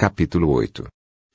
Capítulo 8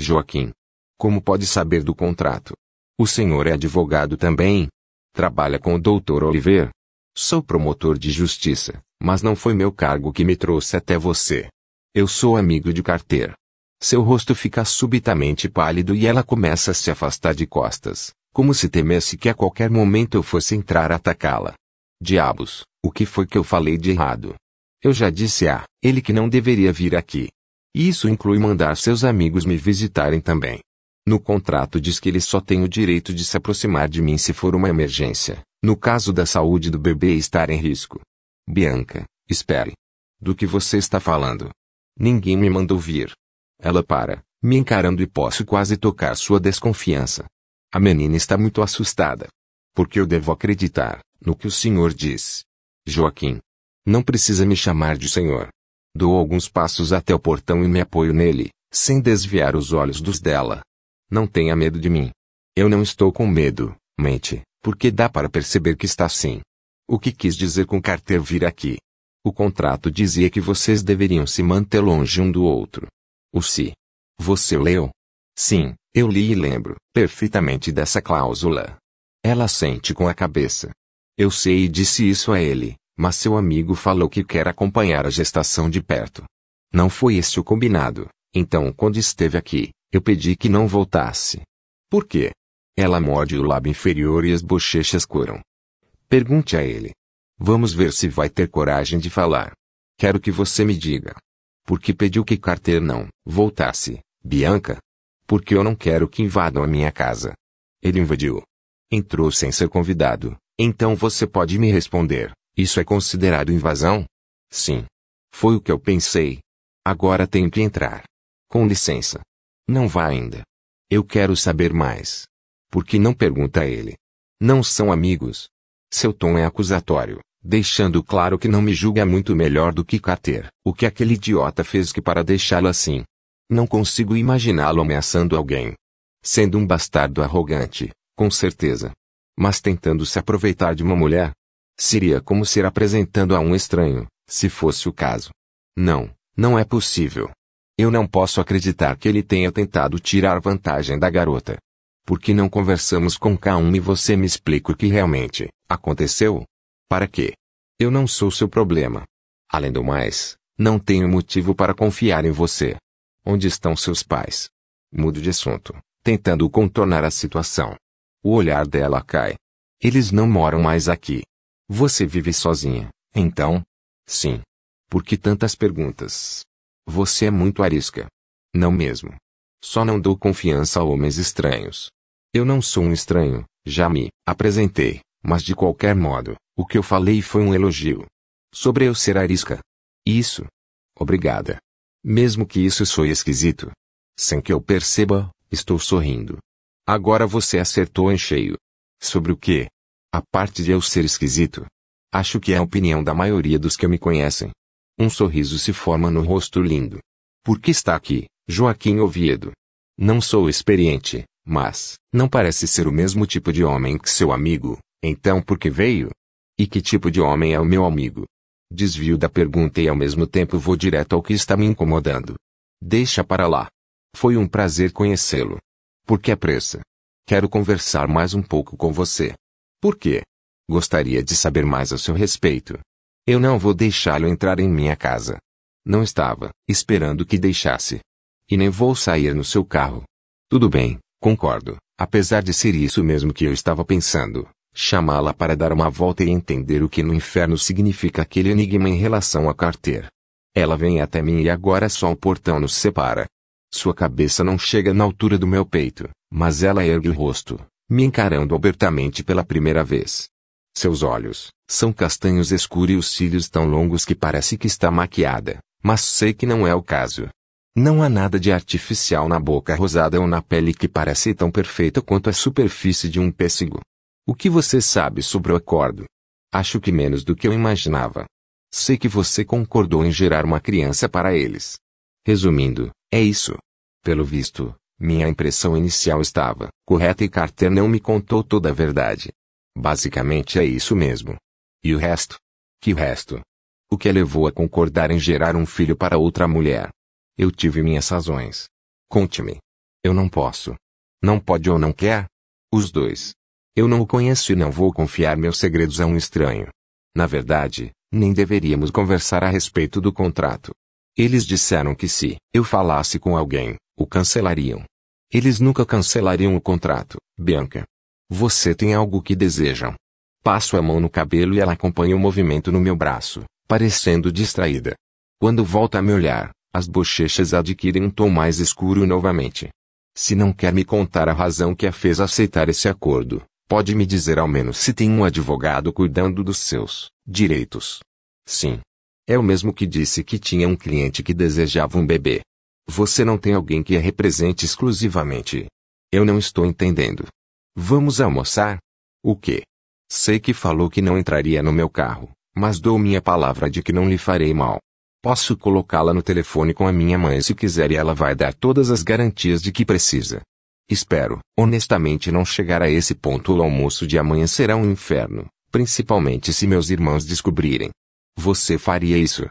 Joaquim. Como pode saber do contrato? O senhor é advogado também? Trabalha com o Dr. Oliver? Sou promotor de justiça, mas não foi meu cargo que me trouxe até você. Eu sou amigo de Carter. Seu rosto fica subitamente pálido e ela começa a se afastar de costas, como se temesse que a qualquer momento eu fosse entrar atacá-la. Diabos, o que foi que eu falei de errado? Eu já disse a ele que não deveria vir aqui. Isso inclui mandar seus amigos me visitarem também. No contrato diz que ele só tem o direito de se aproximar de mim se for uma emergência, no caso da saúde do bebê estar em risco. Bianca, espere. Do que você está falando? Ninguém me mandou vir. Ela para, me encarando e posso quase tocar sua desconfiança. A menina está muito assustada. Porque eu devo acreditar no que o senhor diz. Joaquim. Não precisa me chamar de senhor. Dou alguns passos até o portão e me apoio nele, sem desviar os olhos dos dela. Não tenha medo de mim. Eu não estou com medo, mente, porque dá para perceber que está assim. O que quis dizer com Carter vir aqui? O contrato dizia que vocês deveriam se manter longe um do outro. O se. Você leu? Sim, eu li e lembro perfeitamente dessa cláusula. Ela sente com a cabeça. Eu sei e disse isso a ele, mas seu amigo falou que quer acompanhar a gestação de perto. Não foi esse o combinado, então quando esteve aqui, eu pedi que não voltasse. Por quê? Ela morde o lábio inferior e as bochechas curam. Pergunte a ele. Vamos ver se vai ter coragem de falar. Quero que você me diga. Por que pediu que Carter não voltasse, Bianca? Porque eu não quero que invadam a minha casa. Ele invadiu. Entrou sem ser convidado. Então você pode me responder. Isso é considerado invasão? Sim. Foi o que eu pensei. Agora tenho que entrar. Com licença. Não vá ainda. Eu quero saber mais. Por que não pergunta a ele? Não são amigos. Seu tom é acusatório, deixando claro que não me julga muito melhor do que Carter. O que aquele idiota fez que para deixá-lo assim? Não consigo imaginá-lo ameaçando alguém. Sendo um bastardo arrogante, com certeza. Mas tentando se aproveitar de uma mulher, Seria como ser apresentando a um estranho, se fosse o caso. Não, não é possível. Eu não posso acreditar que ele tenha tentado tirar vantagem da garota. Por que não conversamos com K1 e você me explica o que realmente aconteceu? Para quê? Eu não sou seu problema. Além do mais, não tenho motivo para confiar em você. Onde estão seus pais? Mudo de assunto, tentando contornar a situação. O olhar dela cai. Eles não moram mais aqui. Você vive sozinha, então? Sim. Por que tantas perguntas? Você é muito arisca. Não mesmo. Só não dou confiança a homens estranhos. Eu não sou um estranho, já me apresentei, mas de qualquer modo, o que eu falei foi um elogio. Sobre eu ser arisca. Isso. Obrigada. Mesmo que isso soe esquisito. Sem que eu perceba, estou sorrindo. Agora você acertou em cheio. Sobre o que? A parte de eu ser esquisito. Acho que é a opinião da maioria dos que me conhecem. Um sorriso se forma no rosto lindo. Por que está aqui, Joaquim Oviedo? Não sou experiente, mas não parece ser o mesmo tipo de homem que seu amigo. Então por que veio? E que tipo de homem é o meu amigo? Desvio da pergunta e ao mesmo tempo vou direto ao que está me incomodando. Deixa para lá. Foi um prazer conhecê-lo. Por que a pressa? Quero conversar mais um pouco com você. Por quê? Gostaria de saber mais a seu respeito. Eu não vou deixá-lo entrar em minha casa. Não estava esperando que deixasse. E nem vou sair no seu carro. Tudo bem, concordo, apesar de ser isso mesmo que eu estava pensando. Chamá-la para dar uma volta e entender o que no inferno significa aquele enigma em relação a Carter. Ela vem até mim e agora só o portão nos separa. Sua cabeça não chega na altura do meu peito, mas ela ergue o rosto, me encarando abertamente pela primeira vez. Seus olhos são castanhos escuros e os cílios tão longos que parece que está maquiada, mas sei que não é o caso. Não há nada de artificial na boca rosada ou na pele que parece tão perfeita quanto a superfície de um pêssego. O que você sabe sobre o acordo? Acho que menos do que eu imaginava. Sei que você concordou em gerar uma criança para eles. Resumindo, é isso. Pelo visto, minha impressão inicial estava correta e Carter não me contou toda a verdade. Basicamente é isso mesmo. E o resto? Que resto? O que a levou a concordar em gerar um filho para outra mulher? Eu tive minhas razões. Conte-me. Eu não posso. Não pode ou não quer? Os dois. Eu não o conheço e não vou confiar meus segredos a um estranho. Na verdade, nem deveríamos conversar a respeito do contrato. Eles disseram que se eu falasse com alguém, o cancelariam. Eles nunca cancelariam o contrato, Bianca. Você tem algo que desejam. Passo a mão no cabelo e ela acompanha o movimento no meu braço, parecendo distraída. Quando volta a me olhar, as bochechas adquirem um tom mais escuro novamente. Se não quer me contar a razão que a fez aceitar esse acordo, pode me dizer ao menos se tem um advogado cuidando dos seus direitos. Sim. É o mesmo que disse que tinha um cliente que desejava um bebê. Você não tem alguém que a represente exclusivamente. Eu não estou entendendo. Vamos almoçar? O quê? Sei que falou que não entraria no meu carro, mas dou minha palavra de que não lhe farei mal. Posso colocá-la no telefone com a minha mãe se quiser e ela vai dar todas as garantias de que precisa. Espero, honestamente, não chegar a esse ponto. O almoço de amanhã será um inferno, principalmente se meus irmãos descobrirem. Você faria isso?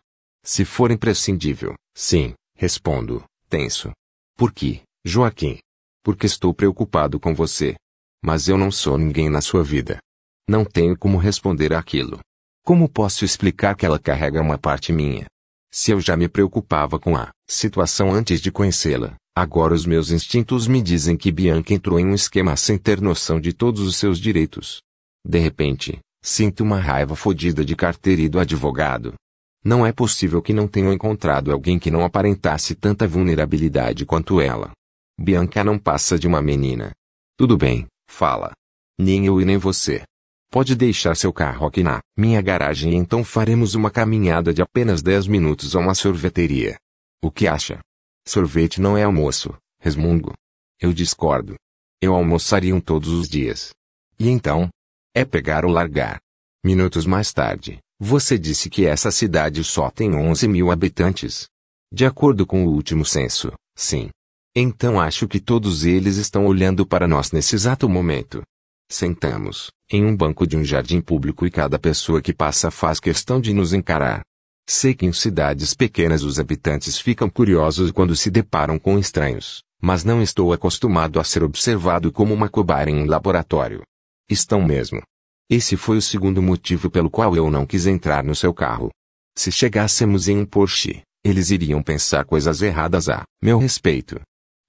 Se for imprescindível, sim, respondo, tenso. Por que, Joaquim? Porque estou preocupado com você. Mas eu não sou ninguém na sua vida. Não tenho como responder aquilo. Como posso explicar que ela carrega uma parte minha? Se eu já me preocupava com a situação antes de conhecê-la, agora os meus instintos me dizem que Bianca entrou em um esquema sem ter noção de todos os seus direitos. De repente, sinto uma raiva fodida de carteira e do advogado. Não é possível que não tenham encontrado alguém que não aparentasse tanta vulnerabilidade quanto ela. Bianca não passa de uma menina. Tudo bem, fala. Nem eu e nem você. Pode deixar seu carro aqui na minha garagem e então faremos uma caminhada de apenas 10 minutos a uma sorveteria. O que acha? Sorvete não é almoço, resmungo. Eu discordo. Eu almoçaria todos os dias. E então? É pegar ou largar. Minutos mais tarde, você disse que essa cidade só tem 11 mil habitantes. De acordo com o último censo, sim. Então acho que todos eles estão olhando para nós nesse exato momento. Sentamos, em um banco de um jardim público e cada pessoa que passa faz questão de nos encarar. Sei que em cidades pequenas os habitantes ficam curiosos quando se deparam com estranhos, mas não estou acostumado a ser observado como uma cobaia em um laboratório. Estão mesmo. Esse foi o segundo motivo pelo qual eu não quis entrar no seu carro. Se chegássemos em um Porsche, eles iriam pensar coisas erradas a meu respeito.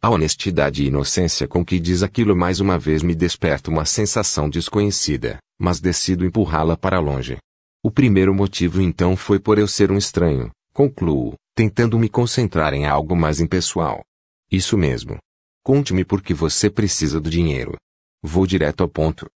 A honestidade e inocência com que diz aquilo mais uma vez me desperta uma sensação desconhecida, mas decido empurrá-la para longe. O primeiro motivo então foi por eu ser um estranho, concluo, tentando me concentrar em algo mais impessoal. Isso mesmo. Conte-me por que você precisa do dinheiro. Vou direto ao ponto.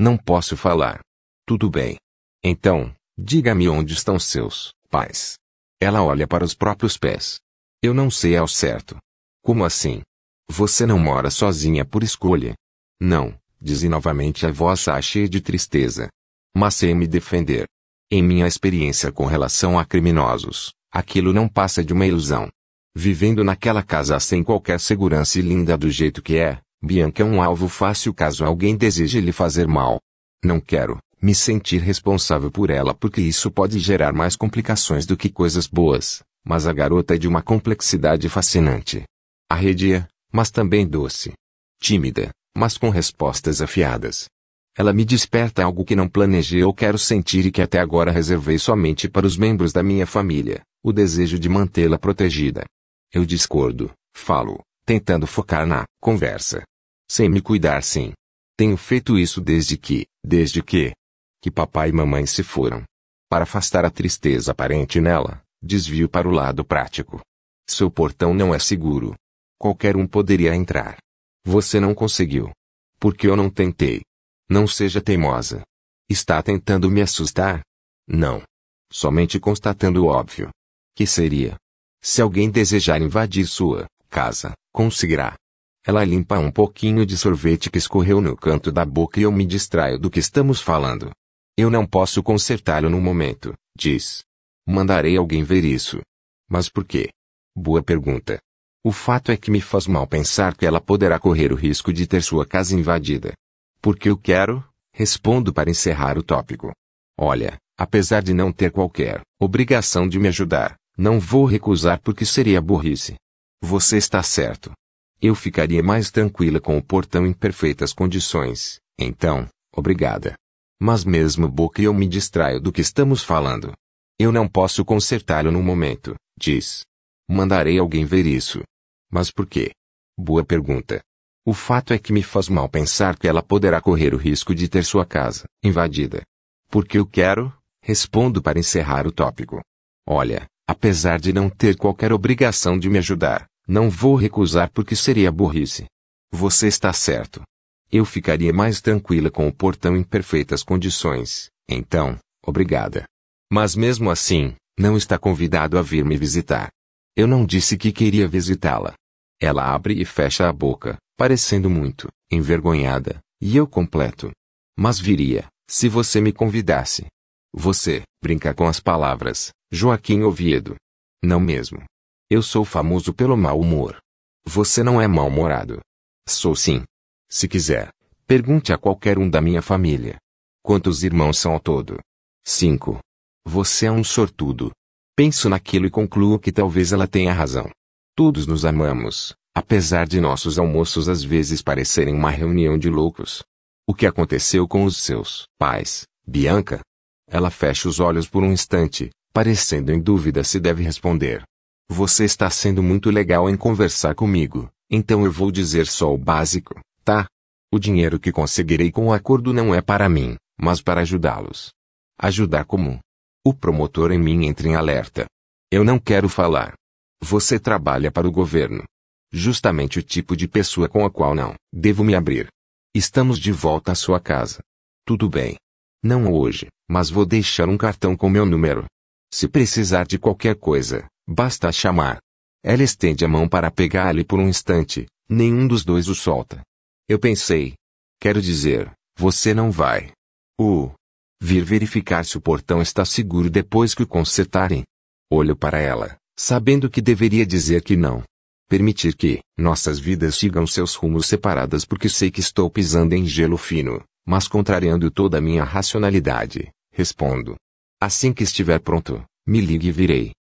Não posso falar. Tudo bem. Então, diga-me onde estão seus pais. Ela olha para os próprios pés. Eu não sei ao certo. Como assim? Você não mora sozinha por escolha. Não, diz novamente a voz cheia de tristeza. Mas sei me defender. Em minha experiência com relação a criminosos, aquilo não passa de uma ilusão. Vivendo naquela casa sem qualquer segurança e linda do jeito que é, Bianca é um alvo fácil caso alguém deseje lhe fazer mal. Não quero me sentir responsável por ela porque isso pode gerar mais complicações do que coisas boas, mas a garota é de uma complexidade fascinante. Arredia, mas também doce. Tímida, mas com respostas afiadas. Ela me desperta algo que não planejei ou quero sentir e que até agora reservei somente para os membros da minha família, o desejo de mantê-la protegida. Eu discordo, falo, tentando focar na conversa. Sem me cuidar sim. Tenho feito isso desde que, desde que, que papai e mamãe se foram. Para afastar a tristeza aparente nela, desvio para o lado prático. Seu portão não é seguro, Qualquer um poderia entrar. Você não conseguiu. Porque eu não tentei. Não seja teimosa. Está tentando me assustar? Não. Somente constatando o óbvio. Que seria? Se alguém desejar invadir sua casa, conseguirá. Ela limpa um pouquinho de sorvete que escorreu no canto da boca e eu me distraio do que estamos falando. Eu não posso consertá-lo no momento, diz. Mandarei alguém ver isso. Mas por quê? Boa pergunta. O fato é que me faz mal pensar que ela poderá correr o risco de ter sua casa invadida. Porque eu quero, respondo para encerrar o tópico. Olha, apesar de não ter qualquer obrigação de me ajudar, não vou recusar porque seria burrice. Você está certo. Eu ficaria mais tranquila com o portão em perfeitas condições, então, obrigada. Mas mesmo boca eu me distraio do que estamos falando. Eu não posso consertá-lo no momento, diz. Mandarei alguém ver isso. Mas por quê? Boa pergunta. O fato é que me faz mal pensar que ela poderá correr o risco de ter sua casa invadida. Porque eu quero, respondo para encerrar o tópico. Olha, apesar de não ter qualquer obrigação de me ajudar, não vou recusar porque seria burrice. Você está certo. Eu ficaria mais tranquila com o portão em perfeitas condições, então, obrigada. Mas mesmo assim, não está convidado a vir me visitar. Eu não disse que queria visitá-la. Ela abre e fecha a boca, parecendo muito envergonhada, e eu completo. Mas viria, se você me convidasse. Você, brinca com as palavras, Joaquim Oviedo. Não mesmo. Eu sou famoso pelo mau humor. Você não é mal-humorado. Sou sim. Se quiser, pergunte a qualquer um da minha família. Quantos irmãos são ao todo? Cinco. Você é um sortudo. Penso naquilo e concluo que talvez ela tenha razão. Todos nos amamos, apesar de nossos almoços às vezes parecerem uma reunião de loucos. O que aconteceu com os seus pais, Bianca? Ela fecha os olhos por um instante, parecendo em dúvida se deve responder. Você está sendo muito legal em conversar comigo, então eu vou dizer só o básico. Tá? O dinheiro que conseguirei com o acordo não é para mim, mas para ajudá-los. Ajudar como? O promotor em mim entra em alerta. Eu não quero falar. Você trabalha para o governo. Justamente o tipo de pessoa com a qual não devo me abrir. Estamos de volta à sua casa. Tudo bem. Não hoje, mas vou deixar um cartão com meu número. Se precisar de qualquer coisa, basta chamar. Ela estende a mão para pegá-lo e por um instante, nenhum dos dois o solta. Eu pensei. Quero dizer, você não vai. Uh. Vir verificar se o portão está seguro depois que o consertarem. Olho para ela, sabendo que deveria dizer que não. Permitir que nossas vidas sigam seus rumos separadas porque sei que estou pisando em gelo fino, mas contrariando toda a minha racionalidade, respondo. Assim que estiver pronto, me ligue e virei.